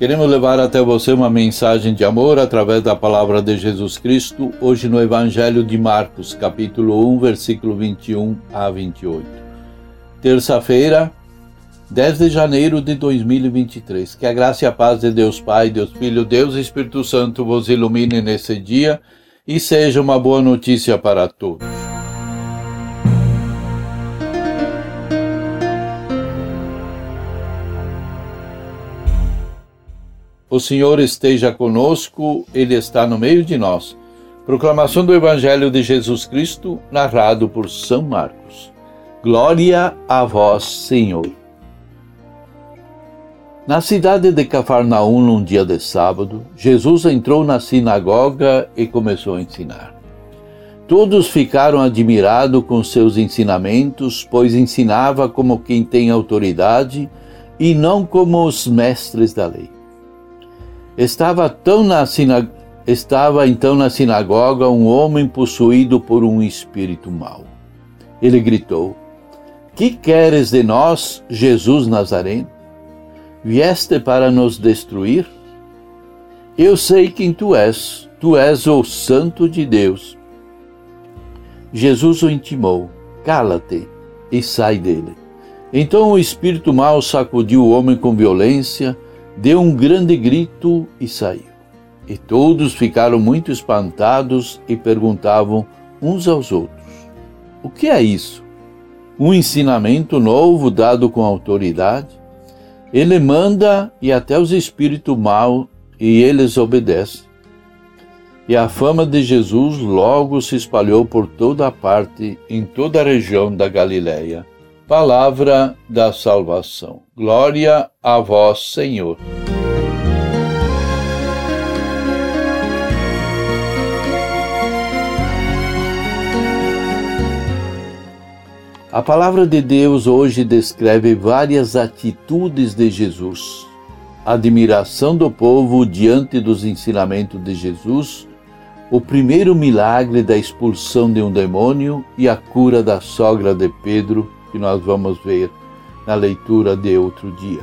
Queremos levar até você uma mensagem de amor através da palavra de Jesus Cristo, hoje no Evangelho de Marcos, capítulo 1, versículo 21 a 28. Terça-feira, 10 de janeiro de 2023. Que a graça e a paz de Deus Pai, Deus Filho, Deus e Espírito Santo vos ilumine nesse dia e seja uma boa notícia para todos. O Senhor esteja conosco, Ele está no meio de nós. Proclamação do Evangelho de Jesus Cristo, narrado por São Marcos. Glória a vós, Senhor. Na cidade de Cafarnaum, num dia de sábado, Jesus entrou na sinagoga e começou a ensinar. Todos ficaram admirados com seus ensinamentos, pois ensinava como quem tem autoridade e não como os mestres da lei. Estava, tão na Estava então na sinagoga um homem possuído por um espírito mau. Ele gritou: Que queres de nós, Jesus Nazareno? Vieste para nos destruir? Eu sei quem tu és, tu és o Santo de Deus. Jesus o intimou: Cala-te e sai dele. Então o espírito mau sacudiu o homem com violência deu um grande grito e saiu. E todos ficaram muito espantados e perguntavam uns aos outros: O que é isso? Um ensinamento novo dado com autoridade? Ele manda e até os espíritos maus e eles obedecem. E a fama de Jesus logo se espalhou por toda a parte, em toda a região da Galiléia. Palavra da salvação. Glória a vós, Senhor. A palavra de Deus hoje descreve várias atitudes de Jesus. A admiração do povo diante dos ensinamentos de Jesus, o primeiro milagre da expulsão de um demônio e a cura da sogra de Pedro, que nós vamos ver na leitura de outro dia.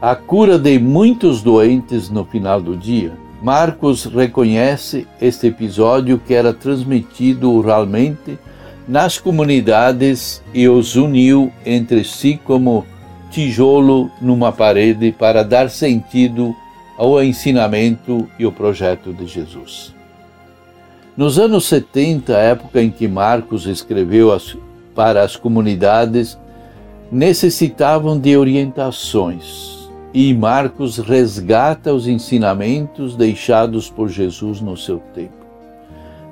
A cura de muitos doentes no final do dia. Marcos reconhece este episódio que era transmitido oralmente nas comunidades e os uniu entre si como tijolo numa parede para dar sentido ao ensinamento e ao projeto de Jesus. Nos anos 70, época em que Marcos escreveu para as comunidades, necessitavam de orientações e Marcos resgata os ensinamentos deixados por Jesus no seu tempo.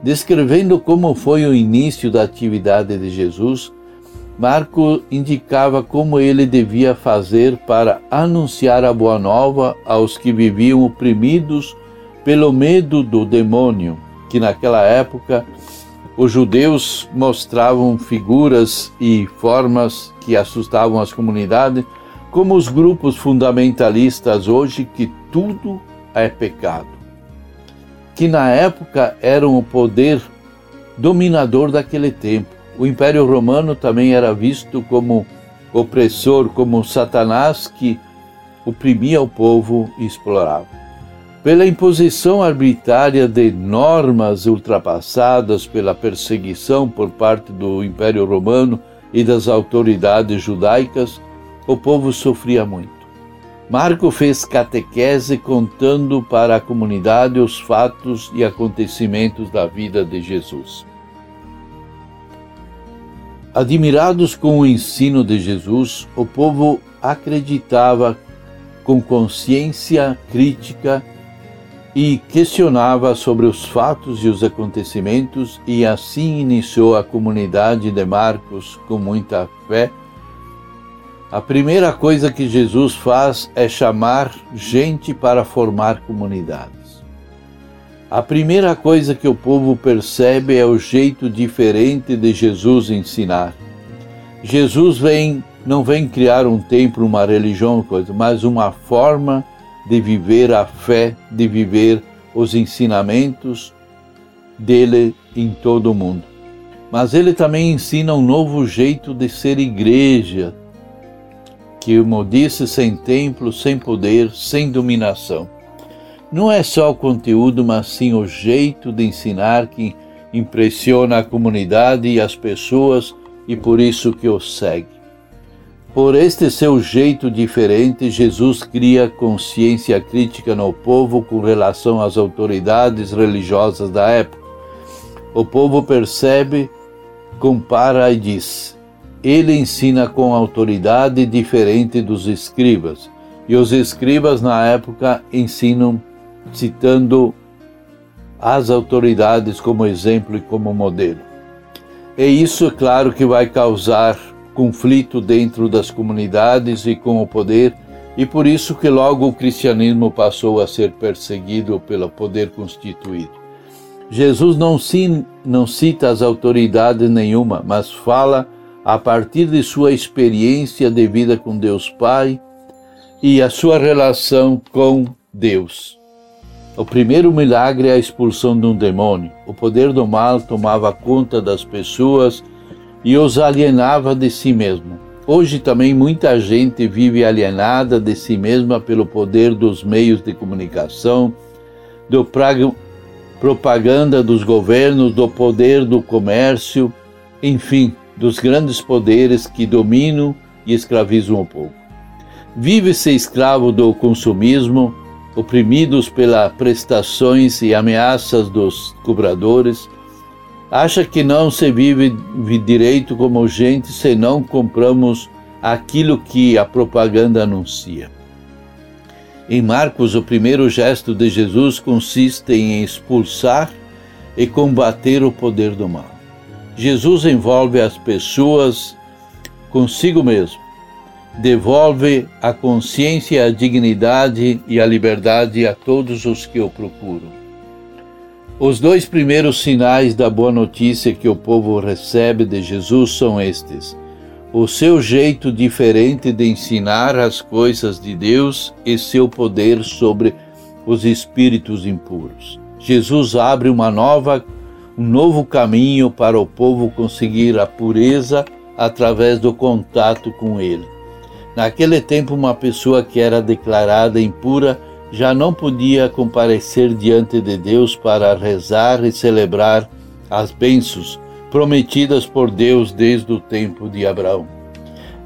Descrevendo como foi o início da atividade de Jesus, Marco indicava como ele devia fazer para anunciar a boa nova aos que viviam oprimidos pelo medo do demônio, que naquela época os judeus mostravam figuras e formas que assustavam as comunidades, como os grupos fundamentalistas hoje, que tudo é pecado que na época eram o poder dominador daquele tempo. O Império Romano também era visto como opressor, como Satanás que oprimia o povo e explorava. Pela imposição arbitrária de normas ultrapassadas pela perseguição por parte do Império Romano e das autoridades judaicas, o povo sofria muito. Marco fez catequese contando para a comunidade os fatos e acontecimentos da vida de Jesus. Admirados com o ensino de Jesus, o povo acreditava com consciência crítica e questionava sobre os fatos e os acontecimentos, e assim iniciou a comunidade de Marcos com muita fé a primeira coisa que Jesus faz é chamar gente para formar comunidades. A primeira coisa que o povo percebe é o jeito diferente de Jesus ensinar. Jesus vem, não vem criar um templo, uma religião, coisa, mas uma forma de viver a fé, de viver os ensinamentos dele em todo o mundo. Mas ele também ensina um novo jeito de ser igreja, que, como disse, sem templo, sem poder, sem dominação. Não é só o conteúdo, mas sim o jeito de ensinar que impressiona a comunidade e as pessoas e por isso que o segue. Por este seu jeito diferente, Jesus cria consciência crítica no povo com relação às autoridades religiosas da época. O povo percebe, compara e diz: ele ensina com autoridade diferente dos escribas. E os escribas na época ensinam citando as autoridades como exemplo e como modelo. E isso, é claro, que vai causar conflito dentro das comunidades e com o poder, e por isso que logo o cristianismo passou a ser perseguido pelo poder constituído. Jesus não, não cita as autoridades nenhuma, mas fala a partir de sua experiência de vida com Deus Pai e a sua relação com Deus. O primeiro milagre é a expulsão de um demônio. O poder do mal tomava conta das pessoas e os alienava de si mesmo. Hoje também muita gente vive alienada de si mesma pelo poder dos meios de comunicação, do propaganda dos governos, do poder do comércio, enfim, dos grandes poderes que dominam e escravizam o povo. Vive-se escravo do consumismo, oprimidos pelas prestações e ameaças dos cobradores, acha que não se vive direito como gente se não compramos aquilo que a propaganda anuncia. Em Marcos, o primeiro gesto de Jesus consiste em expulsar e combater o poder do mal. Jesus envolve as pessoas consigo mesmo devolve a consciência, a dignidade e a liberdade a todos os que o procuram. Os dois primeiros sinais da boa notícia que o povo recebe de Jesus são estes: o seu jeito diferente de ensinar as coisas de Deus e seu poder sobre os espíritos impuros. Jesus abre uma nova, um novo caminho para o povo conseguir a pureza através do contato com Ele. Naquele tempo, uma pessoa que era declarada impura já não podia comparecer diante de Deus para rezar e celebrar as bênçãos prometidas por Deus desde o tempo de Abraão.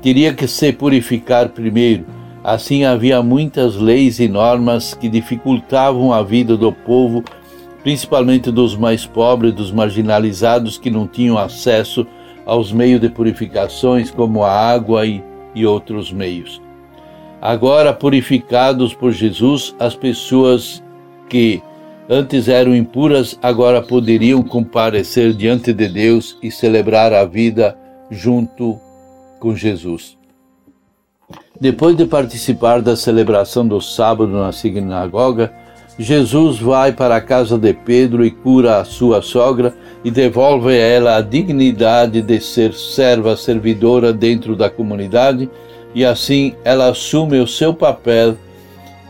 Teria que se purificar primeiro, assim havia muitas leis e normas que dificultavam a vida do povo, principalmente dos mais pobres, dos marginalizados que não tinham acesso aos meios de purificações como a água e e outros meios. Agora, purificados por Jesus, as pessoas que antes eram impuras agora poderiam comparecer diante de Deus e celebrar a vida junto com Jesus. Depois de participar da celebração do sábado na sinagoga, Jesus vai para a casa de Pedro e cura a sua sogra e devolve a ela a dignidade de ser serva servidora dentro da comunidade, e assim ela assume o seu papel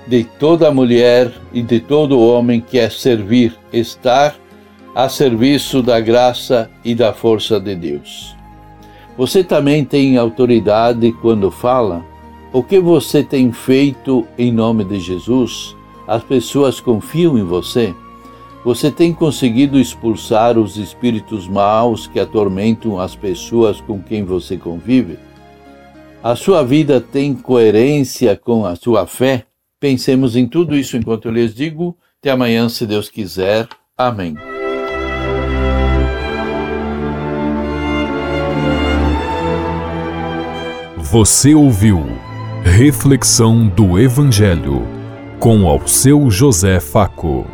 de toda mulher e de todo homem que é servir, estar a serviço da graça e da força de Deus. Você também tem autoridade quando fala? O que você tem feito em nome de Jesus? As pessoas confiam em você? Você tem conseguido expulsar os espíritos maus que atormentam as pessoas com quem você convive? A sua vida tem coerência com a sua fé? Pensemos em tudo isso enquanto eu lhes digo. Até amanhã, se Deus quiser. Amém. Você ouviu Reflexão do Evangelho com ao seu José Faco.